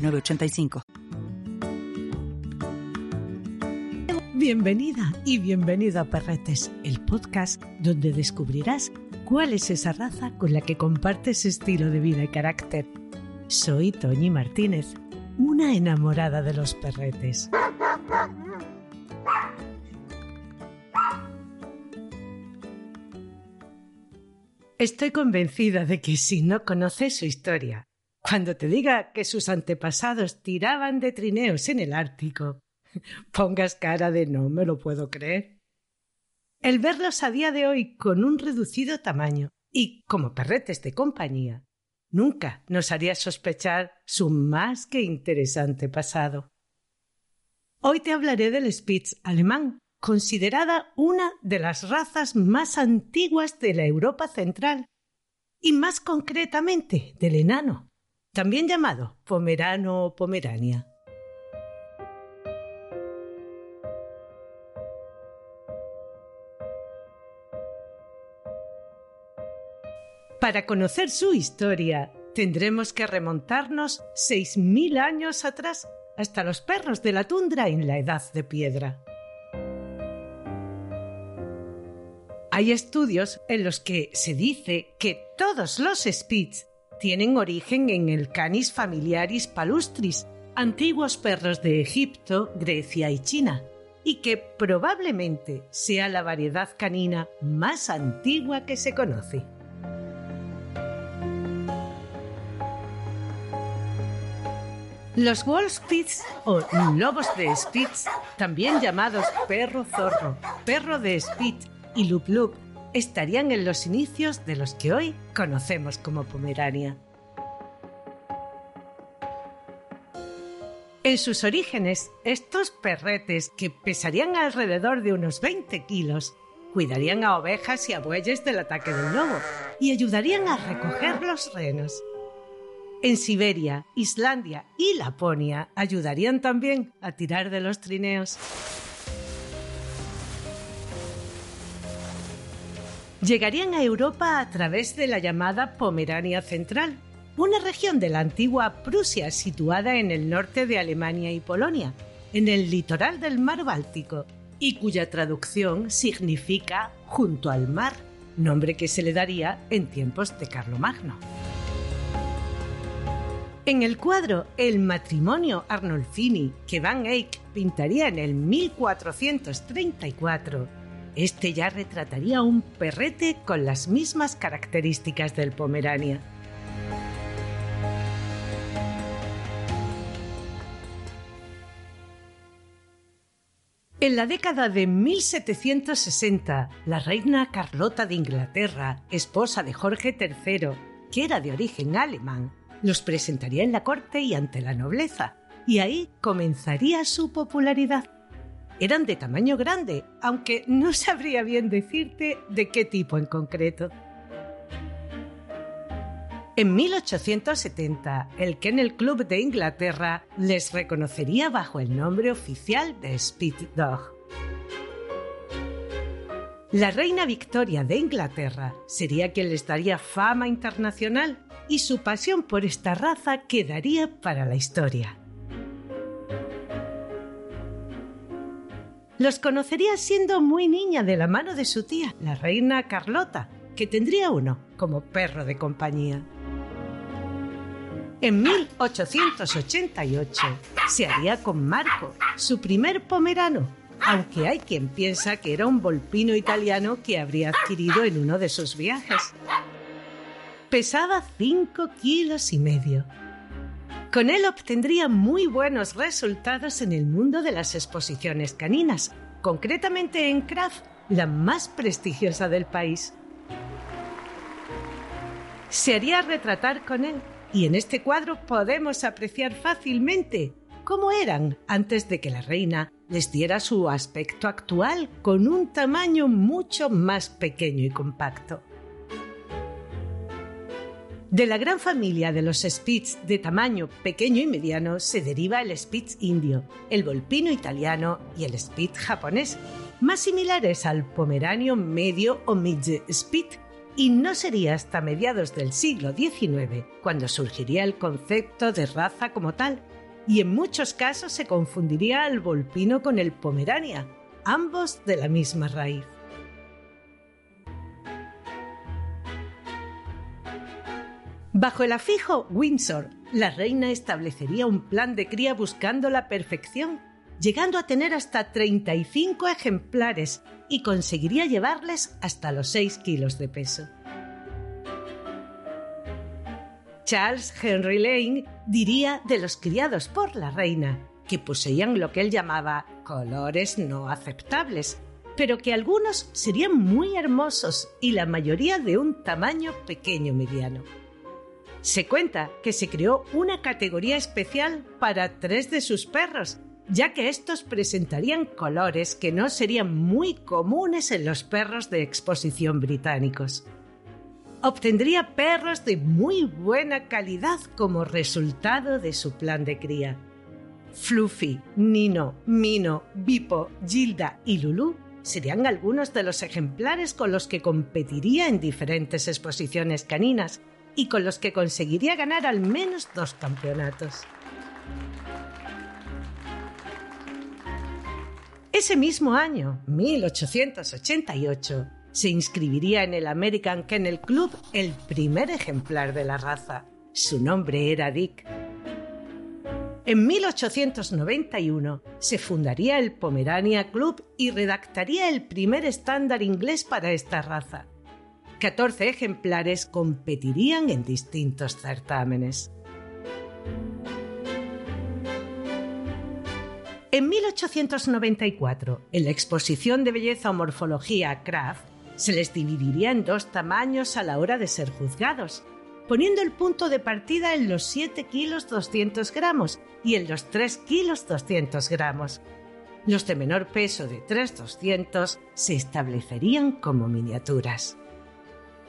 906985. Bienvenida y bienvenido a Perretes, el podcast donde descubrirás cuál es esa raza con la que compartes estilo de vida y carácter. Soy Toñi Martínez, una enamorada de los perretes. Estoy convencida de que si no conoces su historia, cuando te diga que sus antepasados tiraban de trineos en el Ártico, pongas cara de no me lo puedo creer. El verlos a día de hoy con un reducido tamaño y como perretes de compañía, nunca nos haría sospechar su más que interesante pasado. Hoy te hablaré del Spitz alemán, considerada una de las razas más antiguas de la Europa central, y más concretamente del enano, también llamado pomerano o pomerania. Para conocer su historia, tendremos que remontarnos 6.000 años atrás hasta los perros de la tundra en la Edad de Piedra. Hay estudios en los que se dice que todos los Spitz tienen origen en el Canis familiaris palustris, antiguos perros de Egipto, Grecia y China, y que probablemente sea la variedad canina más antigua que se conoce. Los Wolfspitz o lobos de Spitz, también llamados perro zorro, perro de Spitz y Lup Lup estarían en los inicios de los que hoy conocemos como Pomerania. En sus orígenes, estos perretes, que pesarían alrededor de unos 20 kilos, cuidarían a ovejas y a bueyes del ataque del lobo y ayudarían a recoger los renos. En Siberia, Islandia y Laponia ayudarían también a tirar de los trineos. Llegarían a Europa a través de la llamada Pomerania Central, una región de la antigua Prusia situada en el norte de Alemania y Polonia, en el litoral del mar Báltico, y cuya traducción significa junto al mar, nombre que se le daría en tiempos de Carlomagno. En el cuadro El matrimonio Arnolfini que Van Eyck pintaría en el 1434, este ya retrataría un perrete con las mismas características del Pomerania. En la década de 1760, la reina Carlota de Inglaterra, esposa de Jorge III, que era de origen alemán, los presentaría en la corte y ante la nobleza, y ahí comenzaría su popularidad eran de tamaño grande, aunque no sabría bien decirte de qué tipo en concreto. En 1870, el Kennel Club de Inglaterra les reconocería bajo el nombre oficial de Spit Dog. La reina Victoria de Inglaterra sería quien les daría fama internacional y su pasión por esta raza quedaría para la historia. Los conocería siendo muy niña de la mano de su tía, la reina Carlota, que tendría uno como perro de compañía. En 1888 se haría con Marco, su primer pomerano, aunque hay quien piensa que era un volpino italiano que habría adquirido en uno de sus viajes. Pesaba 5 kilos y medio con él obtendría muy buenos resultados en el mundo de las exposiciones caninas, concretamente en Kraft, la más prestigiosa del país. Se haría retratar con él Y en este cuadro podemos apreciar fácilmente cómo eran antes de que la reina les diera su aspecto actual con un tamaño mucho más pequeño y compacto. De la gran familia de los Spitz de tamaño pequeño y mediano se deriva el Spitz indio, el Volpino italiano y el Spitz japonés, más similares al Pomeranio medio o Midge Spitz, y no sería hasta mediados del siglo XIX cuando surgiría el concepto de raza como tal, y en muchos casos se confundiría al Volpino con el Pomerania, ambos de la misma raíz. Bajo el afijo Windsor, la reina establecería un plan de cría buscando la perfección, llegando a tener hasta 35 ejemplares y conseguiría llevarles hasta los 6 kilos de peso. Charles Henry Lane diría de los criados por la reina, que poseían lo que él llamaba colores no aceptables, pero que algunos serían muy hermosos y la mayoría de un tamaño pequeño mediano. Se cuenta que se creó una categoría especial para tres de sus perros, ya que estos presentarían colores que no serían muy comunes en los perros de exposición británicos. Obtendría perros de muy buena calidad como resultado de su plan de cría. Fluffy, Nino, Mino, Bipo, Gilda y Lulu serían algunos de los ejemplares con los que competiría en diferentes exposiciones caninas y con los que conseguiría ganar al menos dos campeonatos. Ese mismo año, 1888, se inscribiría en el American Kennel Club el primer ejemplar de la raza. Su nombre era Dick. En 1891 se fundaría el Pomerania Club y redactaría el primer estándar inglés para esta raza. 14 ejemplares competirían en distintos certámenes. En 1894, en la exposición de belleza o morfología Kraft, se les dividiría en dos tamaños a la hora de ser juzgados, poniendo el punto de partida en los 7 kilos 200 gramos y en los 3 kilos 200 gramos. Los de menor peso de 3,200 se establecerían como miniaturas.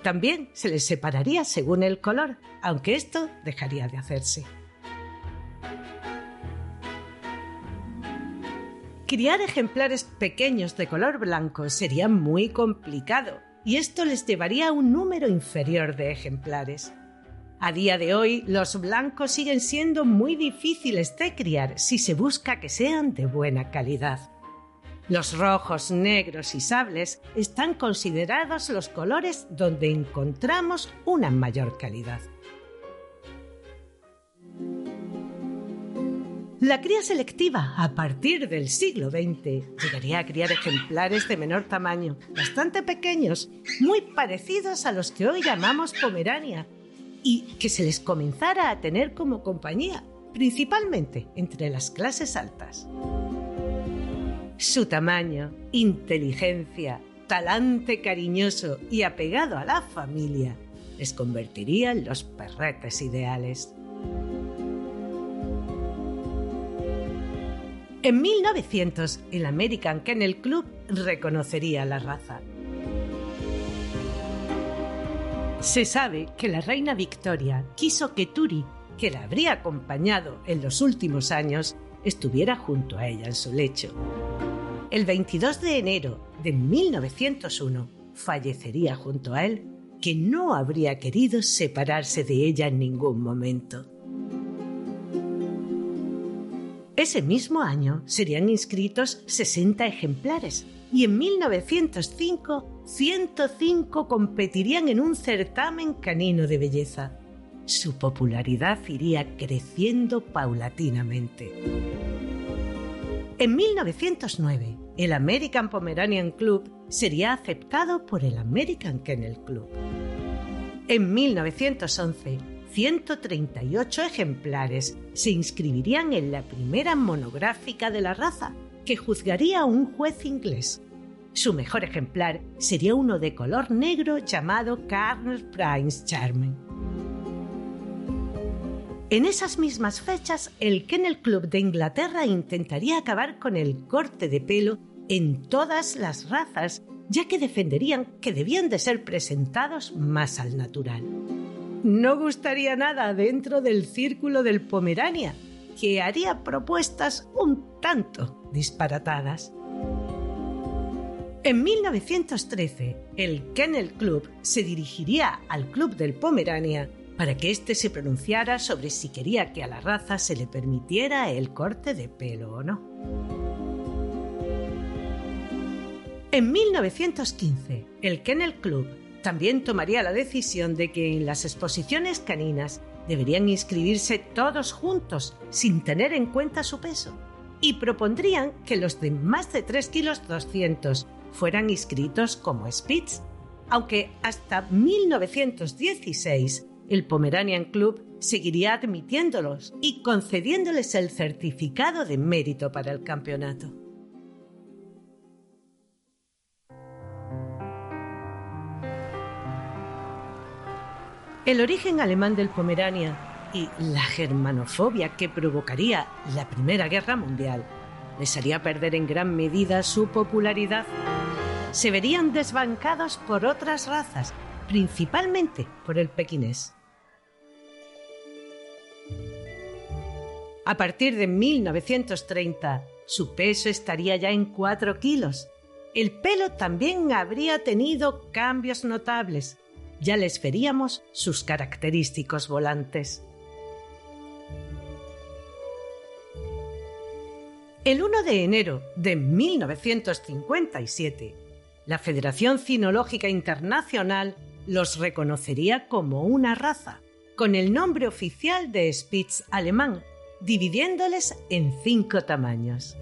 También se les separaría según el color, aunque esto dejaría de hacerse. Criar ejemplares pequeños de color blanco sería muy complicado y esto les llevaría a un número inferior de ejemplares. A día de hoy, los blancos siguen siendo muy difíciles de criar si se busca que sean de buena calidad. Los rojos, negros y sables están considerados los colores donde encontramos una mayor calidad. La cría selectiva a partir del siglo XX llegaría a criar ejemplares de menor tamaño, bastante pequeños, muy parecidos a los que hoy llamamos Pomerania, y que se les comenzara a tener como compañía, principalmente entre las clases altas. Su tamaño, inteligencia, talante cariñoso y apegado a la familia les convertiría en los perretes ideales. En 1900, el American Kennel Club reconocería la raza. Se sabe que la reina Victoria quiso que Turi, que la habría acompañado en los últimos años, estuviera junto a ella en su lecho. El 22 de enero de 1901 fallecería junto a él, que no habría querido separarse de ella en ningún momento. Ese mismo año serían inscritos 60 ejemplares y en 1905 105 competirían en un certamen canino de belleza. Su popularidad iría creciendo paulatinamente. En 1909, el American Pomeranian Club sería aceptado por el American Kennel Club. En 1911, 138 ejemplares se inscribirían en la primera monográfica de la raza, que juzgaría un juez inglés. Su mejor ejemplar sería uno de color negro llamado Carl Prince Charming. En esas mismas fechas, el Kennel Club de Inglaterra intentaría acabar con el corte de pelo en todas las razas, ya que defenderían que debían de ser presentados más al natural. No gustaría nada dentro del círculo del Pomerania, que haría propuestas un tanto disparatadas. En 1913, el Kennel Club se dirigiría al Club del Pomerania para que éste se pronunciara sobre si quería que a la raza se le permitiera el corte de pelo o no. En 1915, el Kennel Club también tomaría la decisión de que en las exposiciones caninas deberían inscribirse todos juntos sin tener en cuenta su peso y propondrían que los de más de 3 kilos 200 fueran inscritos como Spitz, aunque hasta 1916 el Pomeranian Club seguiría admitiéndolos y concediéndoles el certificado de mérito para el campeonato. El origen alemán del Pomerania y la germanofobia que provocaría la Primera Guerra Mundial les haría perder en gran medida su popularidad. Se verían desbancados por otras razas, principalmente por el pequinés. A partir de 1930, su peso estaría ya en 4 kilos. El pelo también habría tenido cambios notables. Ya les veríamos sus característicos volantes. El 1 de enero de 1957, la Federación Cinológica Internacional los reconocería como una raza, con el nombre oficial de Spitz alemán, dividiéndoles en cinco tamaños.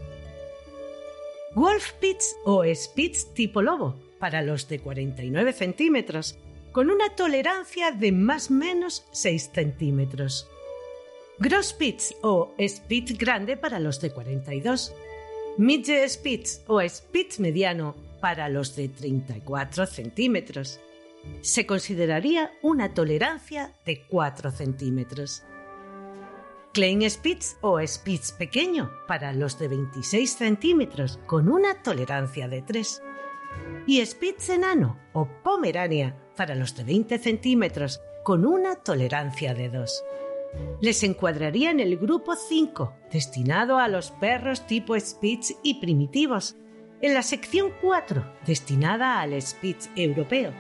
Wolfspitz o Spitz tipo lobo, para los de 49 centímetros, con una tolerancia de más o menos 6 centímetros. Grosspitz o Spitz grande para los de 42. Midge Spitz o Spitz mediano para los de 34 centímetros. Se consideraría una tolerancia de 4 centímetros. Klein Spitz o Spitz pequeño para los de 26 centímetros con una tolerancia de 3. Y Spitz enano o Pomerania para los de 20 centímetros con una tolerancia de 2. Les encuadraría en el grupo 5, destinado a los perros tipo Spitz y primitivos, en la sección 4, destinada al Spitz europeo,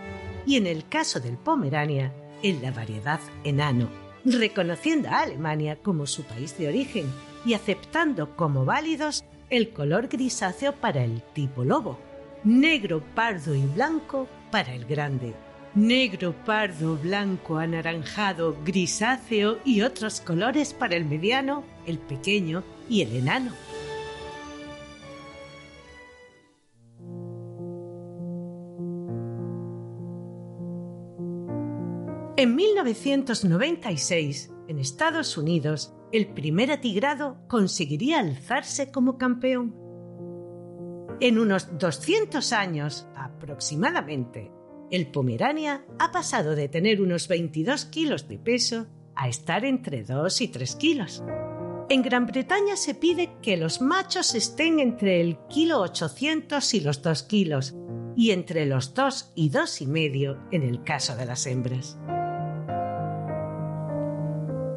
y en el caso del Pomerania, en la variedad enano reconociendo a Alemania como su país de origen y aceptando como válidos el color grisáceo para el tipo lobo, negro, pardo y blanco para el grande, negro, pardo, blanco, anaranjado, grisáceo y otros colores para el mediano, el pequeño y el enano. En 1996, en Estados Unidos, el primer atigrado conseguiría alzarse como campeón. En unos 200 años aproximadamente, el Pomerania ha pasado de tener unos 22 kilos de peso a estar entre 2 y 3 kilos. En Gran Bretaña se pide que los machos estén entre el kilo 800 y los 2 kilos y entre los 2 y 2 y medio en el caso de las hembras.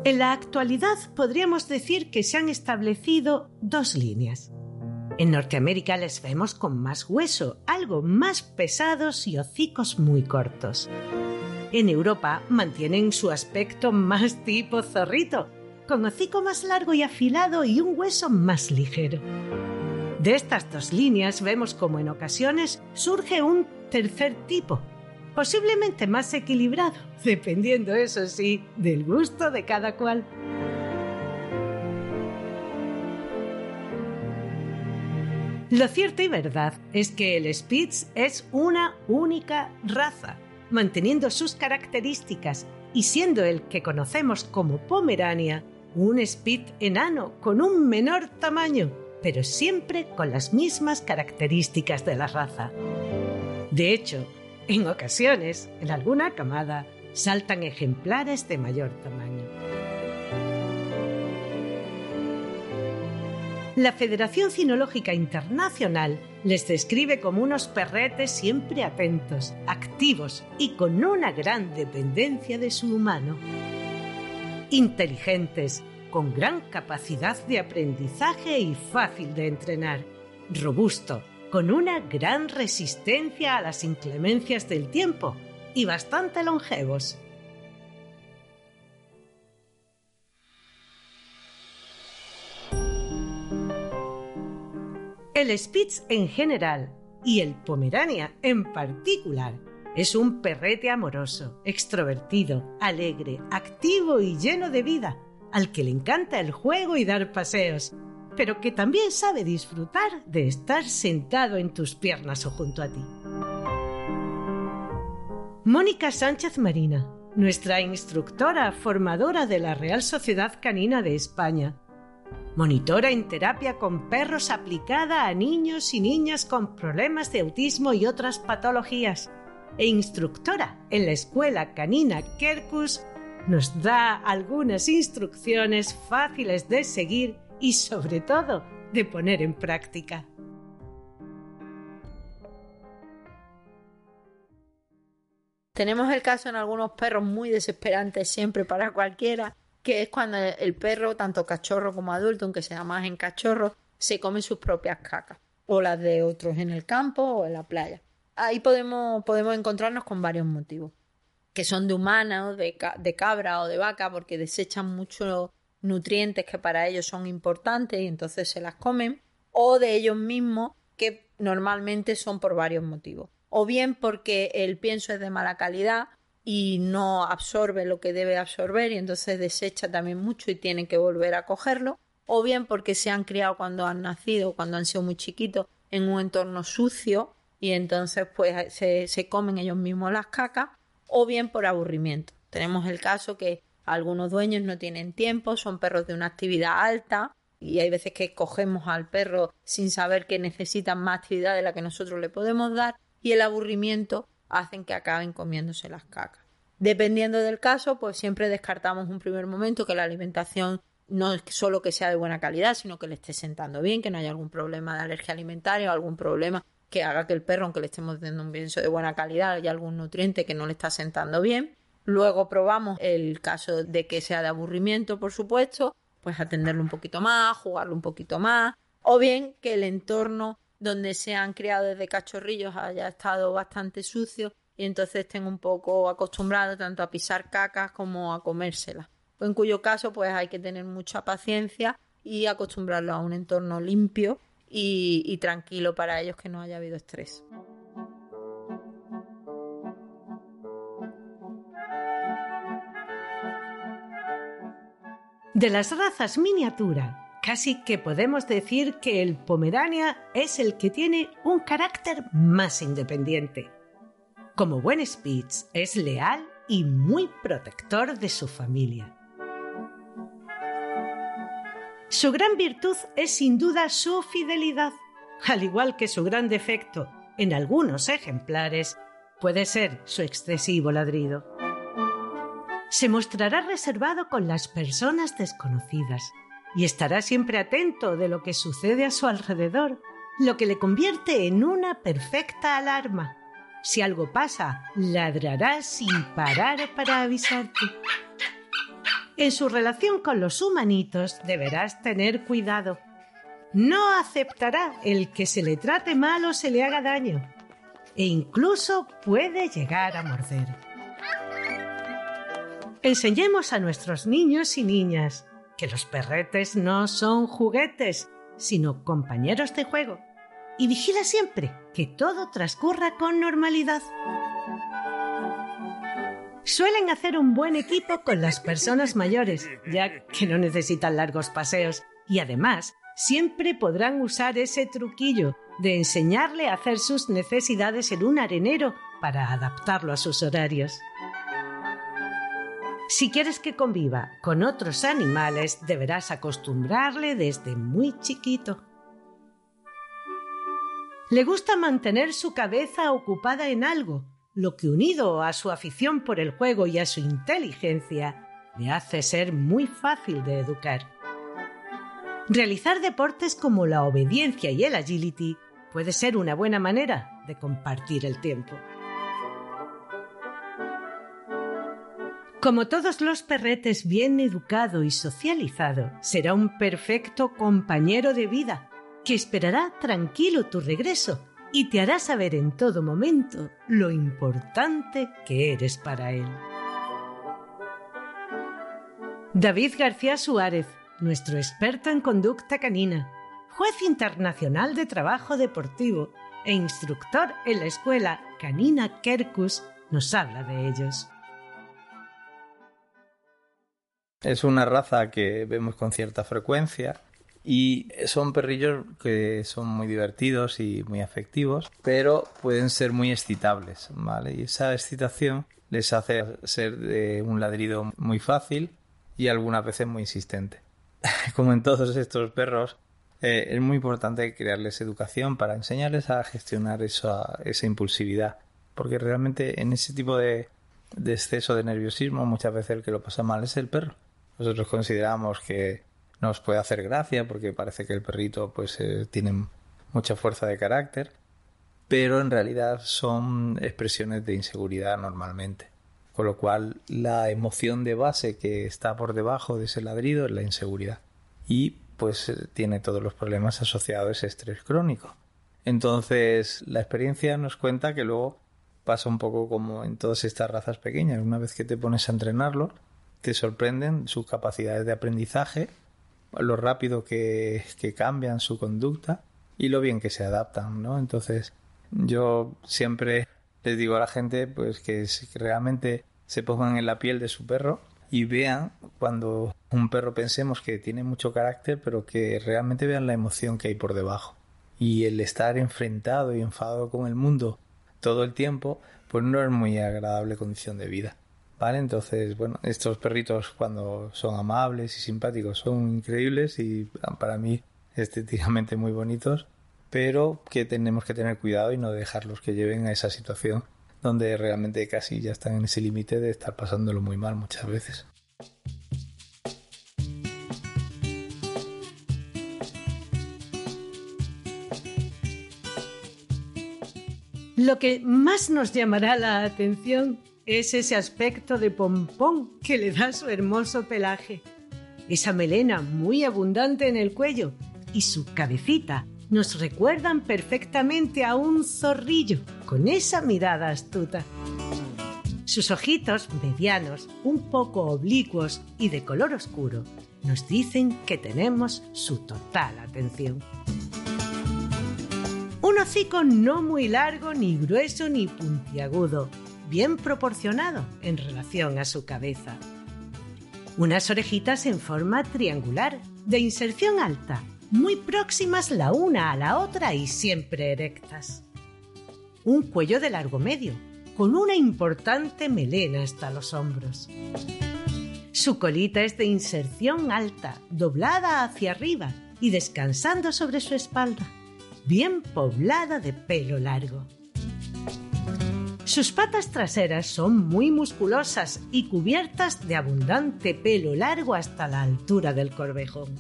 En la actualidad podríamos decir que se han establecido dos líneas. En Norteamérica les vemos con más hueso, algo más pesados y hocicos muy cortos. En Europa mantienen su aspecto más tipo zorrito, con hocico más largo y afilado y un hueso más ligero. De estas dos líneas vemos como en ocasiones surge un tercer tipo, posiblemente más equilibrado, dependiendo, eso sí, del gusto de cada cual. Lo cierto y verdad es que el Spitz es una única raza, manteniendo sus características y siendo el que conocemos como Pomerania un Spitz enano con un menor tamaño, pero siempre con las mismas características de la raza. De hecho, en ocasiones, en alguna camada, saltan ejemplares de mayor tamaño. La Federación Cinológica Internacional les describe como unos perretes siempre atentos, activos y con una gran dependencia de su humano. Inteligentes, con gran capacidad de aprendizaje y fácil de entrenar. Robusto, con una gran resistencia a las inclemencias del tiempo y bastante longevos. El Spitz en general y el Pomerania en particular es un perrete amoroso, extrovertido, alegre, activo y lleno de vida, al que le encanta el juego y dar paseos, pero que también sabe disfrutar de estar sentado en tus piernas o junto a ti. Mónica Sánchez Marina, nuestra instructora formadora de la Real Sociedad Canina de España, monitora en terapia con perros aplicada a niños y niñas con problemas de autismo y otras patologías, e instructora en la escuela canina Kerkus, nos da algunas instrucciones fáciles de seguir y sobre todo de poner en práctica. Tenemos el caso en algunos perros muy desesperantes siempre para cualquiera, que es cuando el perro, tanto cachorro como adulto, aunque sea más en cachorro, se come sus propias cacas, o las de otros en el campo o en la playa. Ahí podemos, podemos encontrarnos con varios motivos, que son de humana o de, de cabra o de vaca, porque desechan muchos nutrientes que para ellos son importantes y entonces se las comen, o de ellos mismos, que normalmente son por varios motivos. O bien porque el pienso es de mala calidad, y no absorbe lo que debe absorber y entonces desecha también mucho y tienen que volver a cogerlo, o bien porque se han criado cuando han nacido, cuando han sido muy chiquitos, en un entorno sucio y entonces pues se, se comen ellos mismos las cacas, o bien por aburrimiento. Tenemos el caso que algunos dueños no tienen tiempo, son perros de una actividad alta y hay veces que cogemos al perro sin saber que necesitan más actividad de la que nosotros le podemos dar y el aburrimiento hacen que acaben comiéndose las cacas. Dependiendo del caso, pues siempre descartamos un primer momento que la alimentación no es solo que sea de buena calidad, sino que le esté sentando bien, que no haya algún problema de alergia alimentaria o algún problema que haga que el perro, aunque le estemos dando un pienso de buena calidad, haya algún nutriente que no le está sentando bien. Luego probamos el caso de que sea de aburrimiento, por supuesto, pues atenderlo un poquito más, jugarlo un poquito más, o bien que el entorno donde se han criado desde cachorrillos haya estado bastante sucio y entonces estén un poco acostumbrados tanto a pisar cacas como a comérselas. En cuyo caso, pues hay que tener mucha paciencia y acostumbrarlos a un entorno limpio y, y tranquilo para ellos que no haya habido estrés. De las razas miniatura Casi que podemos decir que el Pomerania es el que tiene un carácter más independiente. Como buen Spitz, es leal y muy protector de su familia. Su gran virtud es sin duda su fidelidad, al igual que su gran defecto, en algunos ejemplares, puede ser su excesivo ladrido. Se mostrará reservado con las personas desconocidas, y estará siempre atento de lo que sucede a su alrededor, lo que le convierte en una perfecta alarma. Si algo pasa, ladrará sin parar para avisarte. En su relación con los humanitos deberás tener cuidado. No aceptará el que se le trate mal o se le haga daño, e incluso puede llegar a morder. Enseñemos a nuestros niños y niñas que los perretes no son juguetes, sino compañeros de juego. Y vigila siempre que todo transcurra con normalidad. Suelen hacer un buen equipo con las personas mayores, ya que no necesitan largos paseos, y además siempre podrán usar ese truquillo de enseñarle a hacer sus necesidades en un arenero para adaptarlo a sus horarios. Si quieres que conviva con otros animales, deberás acostumbrarle desde muy chiquito. Le gusta mantener su cabeza ocupada en algo, lo que unido a su afición por el juego y a su inteligencia, le hace ser muy fácil de educar. Realizar deportes como la obediencia y el agility puede ser una buena manera de compartir el tiempo. Como todos los perretes bien educado y socializado, será un perfecto compañero de vida que esperará tranquilo tu regreso y te hará saber en todo momento lo importante que eres para él. David García Suárez, nuestro experto en conducta canina, juez internacional de trabajo deportivo e instructor en la escuela Canina Kerkus, nos habla de ellos. Es una raza que vemos con cierta frecuencia y son perrillos que son muy divertidos y muy afectivos, pero pueden ser muy excitables, ¿vale? Y esa excitación les hace ser de un ladrido muy fácil y algunas veces muy insistente. Como en todos estos perros, eh, es muy importante crearles educación para enseñarles a gestionar esa, esa impulsividad, porque realmente en ese tipo de, de exceso de nerviosismo muchas veces el que lo pasa mal es el perro nosotros consideramos que nos puede hacer gracia porque parece que el perrito pues eh, tiene mucha fuerza de carácter, pero en realidad son expresiones de inseguridad normalmente. Con lo cual la emoción de base que está por debajo de ese ladrido es la inseguridad. Y pues eh, tiene todos los problemas asociados a ese estrés crónico. Entonces la experiencia nos cuenta que luego pasa un poco como en todas estas razas pequeñas. Una vez que te pones a entrenarlo, te sorprenden sus capacidades de aprendizaje, lo rápido que, cambian su conducta y lo bien que se adaptan, ¿no? Entonces, yo siempre les digo a la gente pues que realmente se pongan en la piel de su perro y vean cuando un perro pensemos que tiene mucho carácter, pero que realmente vean la emoción que hay por debajo. Y el estar enfrentado y enfadado con el mundo todo el tiempo, pues no es muy agradable condición de vida. Entonces, bueno, estos perritos cuando son amables y simpáticos son increíbles y para mí estéticamente muy bonitos, pero que tenemos que tener cuidado y no dejarlos que lleven a esa situación donde realmente casi ya están en ese límite de estar pasándolo muy mal muchas veces. Lo que más nos llamará la atención es ese aspecto de pompón que le da su hermoso pelaje. Esa melena muy abundante en el cuello y su cabecita nos recuerdan perfectamente a un zorrillo con esa mirada astuta. Sus ojitos medianos, un poco oblicuos y de color oscuro, nos dicen que tenemos su total atención. Un hocico no muy largo, ni grueso, ni puntiagudo, bien proporcionado en relación a su cabeza. Unas orejitas en forma triangular, de inserción alta, muy próximas la una a la otra y siempre erectas. Un cuello de largo medio, con una importante melena hasta los hombros. Su colita es de inserción alta, doblada hacia arriba y descansando sobre su espalda, bien poblada de pelo largo. Sus patas traseras son muy musculosas y cubiertas de abundante pelo largo hasta la altura del corvejón.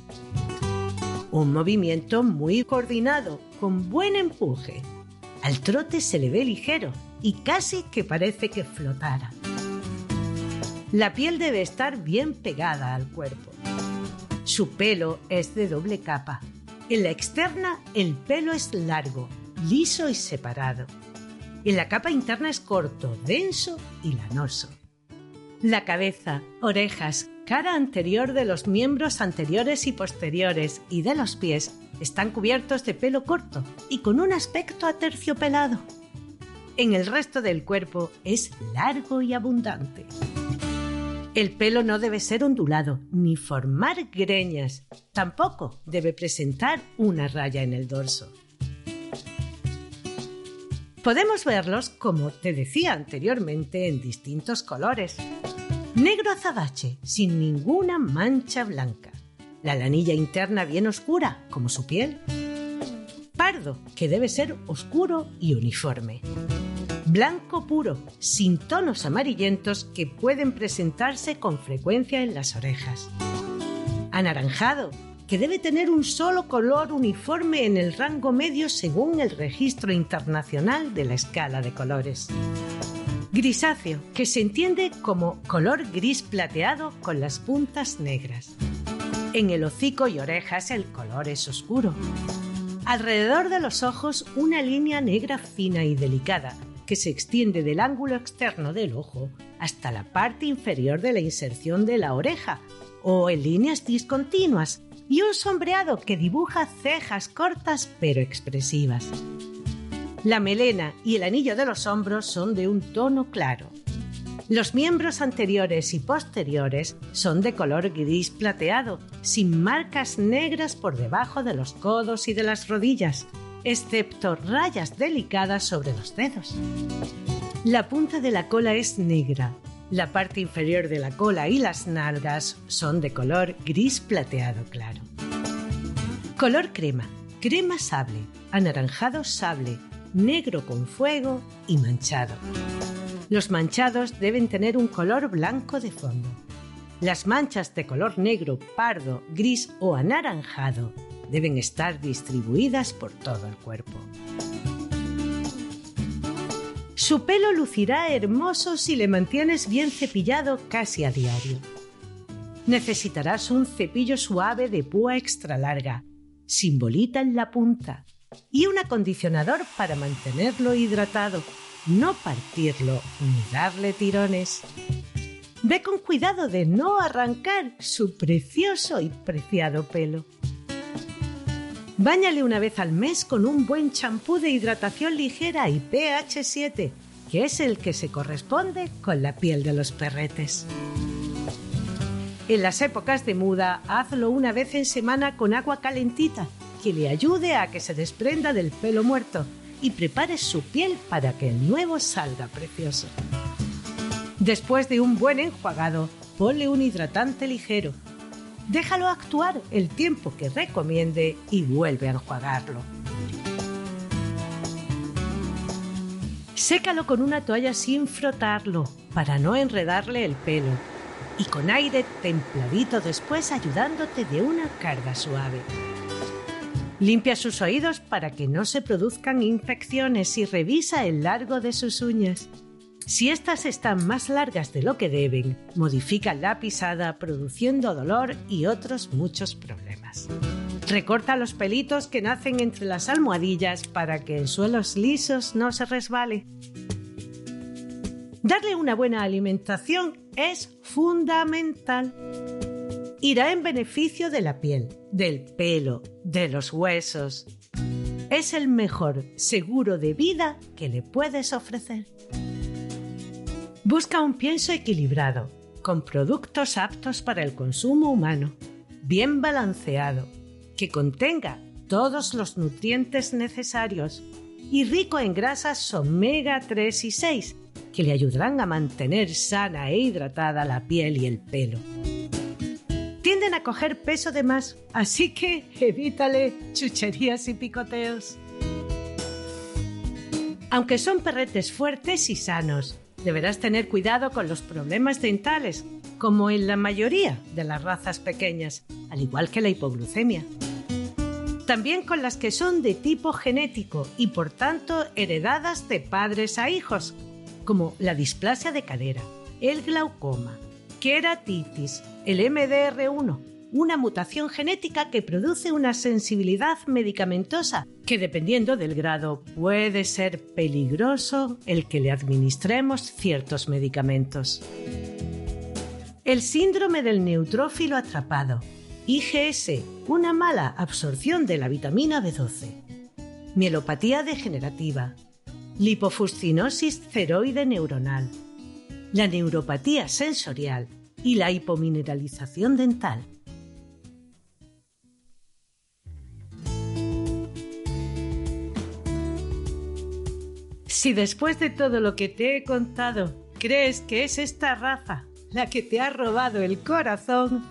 Un movimiento muy coordinado, con buen empuje. Al trote se le ve ligero y casi que parece que flotara. La piel debe estar bien pegada al cuerpo. Su pelo es de doble capa. En la externa el pelo es largo, liso y separado y la capa interna es corto, denso y lanoso. La cabeza, orejas, cara anterior de los miembros anteriores y posteriores y de los pies están cubiertos de pelo corto y con un aspecto aterciopelado. En el resto del cuerpo es largo y abundante. El pelo no debe ser ondulado ni formar greñas. Tampoco debe presentar una raya en el dorso. Podemos verlos, como te decía anteriormente, en distintos colores. Negro azabache, sin ninguna mancha blanca. La lanilla interna bien oscura, como su piel. Pardo, que debe ser oscuro y uniforme. Blanco puro, sin tonos amarillentos que pueden presentarse con frecuencia en las orejas. Anaranjado, que debe tener un solo color uniforme en el rango medio según el registro internacional de la escala de colores. Grisáceo, que se entiende como color gris plateado con las puntas negras. En el hocico y orejas el color es oscuro. Alrededor de los ojos una línea negra fina y delicada que se extiende del ángulo externo del ojo hasta la parte inferior de la inserción de la oreja o en líneas discontinuas y un sombreado que dibuja cejas cortas pero expresivas. La melena y el anillo de los hombros son de un tono claro. Los miembros anteriores y posteriores son de color gris plateado, sin marcas negras por debajo de los codos y de las rodillas, excepto rayas delicadas sobre los dedos. La punta de la cola es negra. La parte inferior de la cola y las nalgas son de color gris plateado claro. Color crema, crema sable, anaranjado sable, negro con fuego y manchado. Los manchados deben tener un color blanco de fondo. Las manchas de color negro, pardo, gris o anaranjado deben estar distribuidas por todo el cuerpo. Su pelo lucirá hermoso si le mantienes bien cepillado casi a diario. Necesitarás un cepillo suave de púa extra larga, sin bolita en la punta, y un acondicionador para mantenerlo hidratado, no partirlo ni darle tirones. Ve con cuidado de no arrancar su precioso y preciado pelo. Báñale una vez al mes con un buen champú de hidratación ligera y pH 7, que es el que se corresponde con la piel de los perretes. En las épocas de muda, hazlo una vez en semana con agua calentita que le ayude a que se desprenda del pelo muerto y prepare su piel para que el nuevo salga precioso. Después de un buen enjuagado, ponle un hidratante ligero. Déjalo actuar el tiempo que recomiende y vuelve a enjuagarlo. Sécalo con una toalla sin frotarlo para no enredarle el pelo y con aire templadito después ayudándote de una carga suave. Limpia sus oídos para que no se produzcan infecciones y revisa el largo de sus uñas. Si éstas están más largas de lo que deben, modifica la pisada produciendo dolor y otros muchos problemas. Recorta los pelitos que nacen entre las almohadillas para que en suelos lisos no se resbale. Darle una buena alimentación es fundamental irá en beneficio de la piel, del pelo, de los huesos. Es el mejor seguro de vida que le puedes ofrecer. Busca un pienso equilibrado, con productos aptos para el consumo humano, bien balanceado, que contenga todos los nutrientes necesarios y rico en grasas omega 3 y 6, que le ayudarán a mantener sana e hidratada la piel y el pelo tienden a coger peso de más, así que evítale chucherías y picoteos. Aunque son perretes fuertes y sanos, deberás tener cuidado con los problemas dentales, como en la mayoría de las razas pequeñas, al igual que la hipoglucemia. También con las que son de tipo genético y por tanto heredadas de padres a hijos, como la displasia de cadera, el glaucoma, queratitis, el MDR1, una mutación genética que produce una sensibilidad medicamentosa que dependiendo del grado puede ser peligroso el que le administremos ciertos medicamentos. El síndrome del neutrófilo atrapado, IGS, una mala absorción de la vitamina B12. Mielopatía degenerativa, lipofuscinosis ceroide neuronal, la neuropatía sensorial y la hipomineralización dental. Si después de todo lo que te he contado crees que es esta raza la que te ha robado el corazón,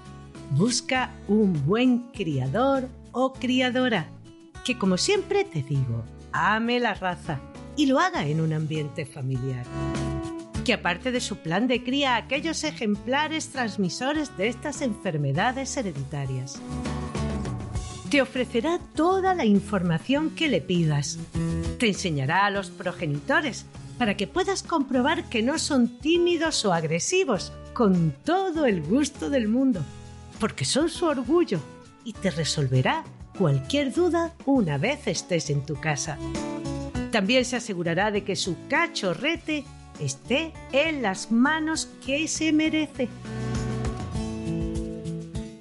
busca un buen criador o criadora que, como siempre te digo, ame la raza y lo haga en un ambiente familiar que aparte de su plan de cría aquellos ejemplares transmisores de estas enfermedades hereditarias. Te ofrecerá toda la información que le pidas. Te enseñará a los progenitores para que puedas comprobar que no son tímidos o agresivos, con todo el gusto del mundo, porque son su orgullo y te resolverá cualquier duda una vez estés en tu casa. También se asegurará de que su cachorrete esté en las manos que se merece.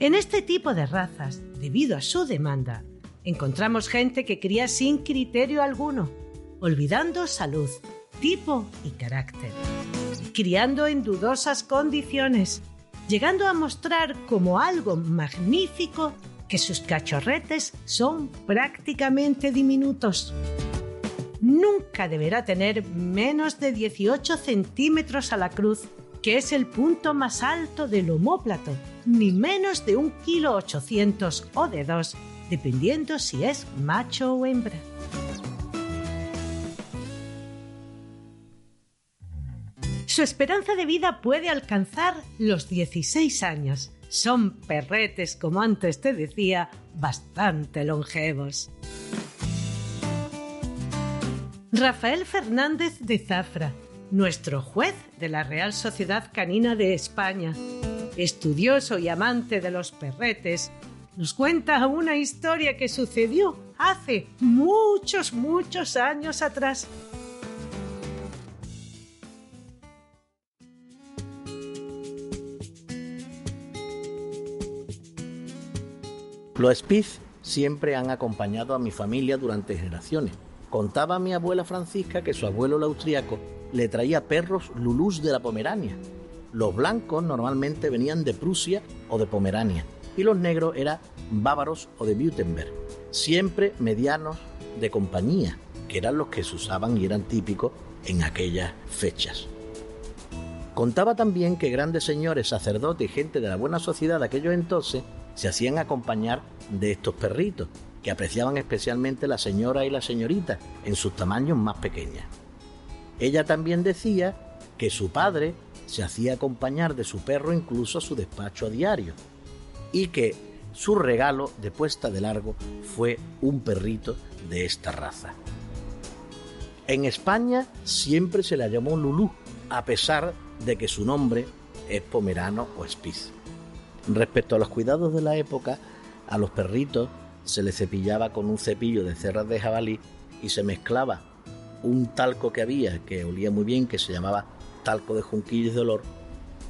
En este tipo de razas, debido a su demanda, encontramos gente que cría sin criterio alguno, olvidando salud, tipo y carácter, criando en dudosas condiciones, llegando a mostrar como algo magnífico que sus cachorretes son prácticamente diminutos. Nunca deberá tener menos de 18 centímetros a la cruz, que es el punto más alto del homóplato, ni menos de un kilo 800 o de dos, dependiendo si es macho o hembra. Su esperanza de vida puede alcanzar los 16 años. Son perretes, como antes te decía, bastante longevos. Rafael Fernández de Zafra, nuestro juez de la Real Sociedad Canina de España, estudioso y amante de los perretes, nos cuenta una historia que sucedió hace muchos, muchos años atrás. Los Spitz siempre han acompañado a mi familia durante generaciones. Contaba mi abuela Francisca que su abuelo el austriaco le traía perros lulús de la Pomerania. Los blancos normalmente venían de Prusia o de Pomerania y los negros eran bávaros o de Württemberg, siempre medianos de compañía, que eran los que se usaban y eran típicos en aquellas fechas. Contaba también que grandes señores, sacerdotes y gente de la buena sociedad de aquellos entonces se hacían acompañar de estos perritos, que apreciaban especialmente la señora y la señorita en sus tamaños más pequeños. Ella también decía que su padre se hacía acompañar de su perro incluso a su despacho a diario y que su regalo de puesta de largo fue un perrito de esta raza. En España siempre se la llamó Lulú, a pesar de que su nombre es pomerano o Spitz. Respecto a los cuidados de la época, a los perritos se les cepillaba con un cepillo de cerras de jabalí y se mezclaba un talco que había que olía muy bien, que se llamaba talco de junquillos de olor,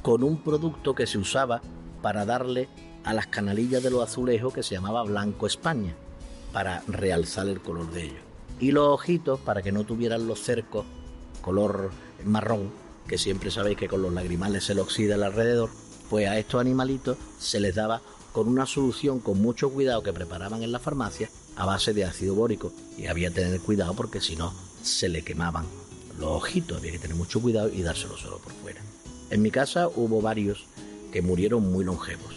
con un producto que se usaba para darle a las canalillas de los azulejos que se llamaba Blanco España, para realzar el color de ellos. Y los ojitos, para que no tuvieran los cercos color marrón, que siempre sabéis que con los lagrimales se le oxida alrededor, pues a estos animalitos se les daba con una solución con mucho cuidado que preparaban en la farmacia a base de ácido bórico. Y había que tener cuidado porque si no se le quemaban los ojitos, había que tener mucho cuidado y dárselo solo por fuera. En mi casa hubo varios que murieron muy longevos.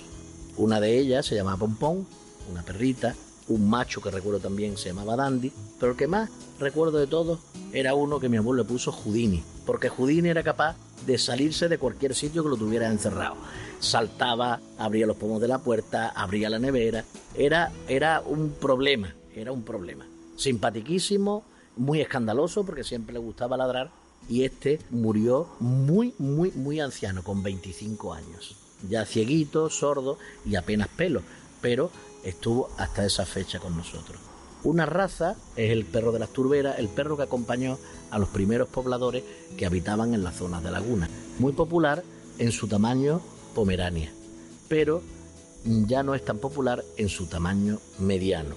Una de ellas se llamaba Pompón, una perrita, un macho que recuerdo también se llamaba Dandy, pero el que más recuerdo de todos era uno que mi abuelo le puso Houdini, porque Houdini era capaz de salirse de cualquier sitio que lo tuviera encerrado. Saltaba, abría los pomos de la puerta, abría la nevera. Era, era un problema, era un problema. Simpatiquísimo, muy escandaloso porque siempre le gustaba ladrar y este murió muy, muy, muy anciano, con 25 años. Ya cieguito, sordo y apenas pelo, pero estuvo hasta esa fecha con nosotros. Una raza es el perro de las turberas, el perro que acompañó a los primeros pobladores que habitaban en las zonas de laguna. Muy popular en su tamaño Pomerania, pero ya no es tan popular en su tamaño mediano.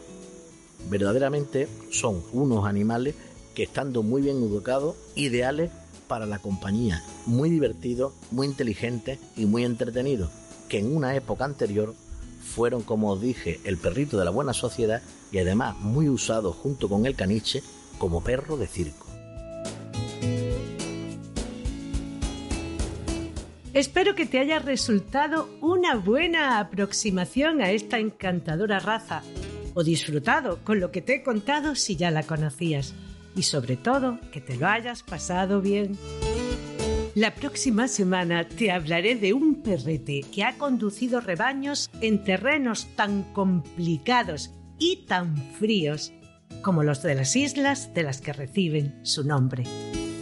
Verdaderamente son unos animales que estando muy bien educados, ideales para la compañía, muy divertidos, muy inteligentes y muy entretenidos, que en una época anterior fueron, como os dije, el perrito de la buena sociedad y además muy usado junto con el caniche como perro de circo. Espero que te haya resultado una buena aproximación a esta encantadora raza o disfrutado con lo que te he contado si ya la conocías y sobre todo que te lo hayas pasado bien. La próxima semana te hablaré de un perrete que ha conducido rebaños en terrenos tan complicados y tan fríos como los de las islas de las que reciben su nombre,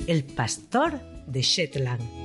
el pastor de Shetland.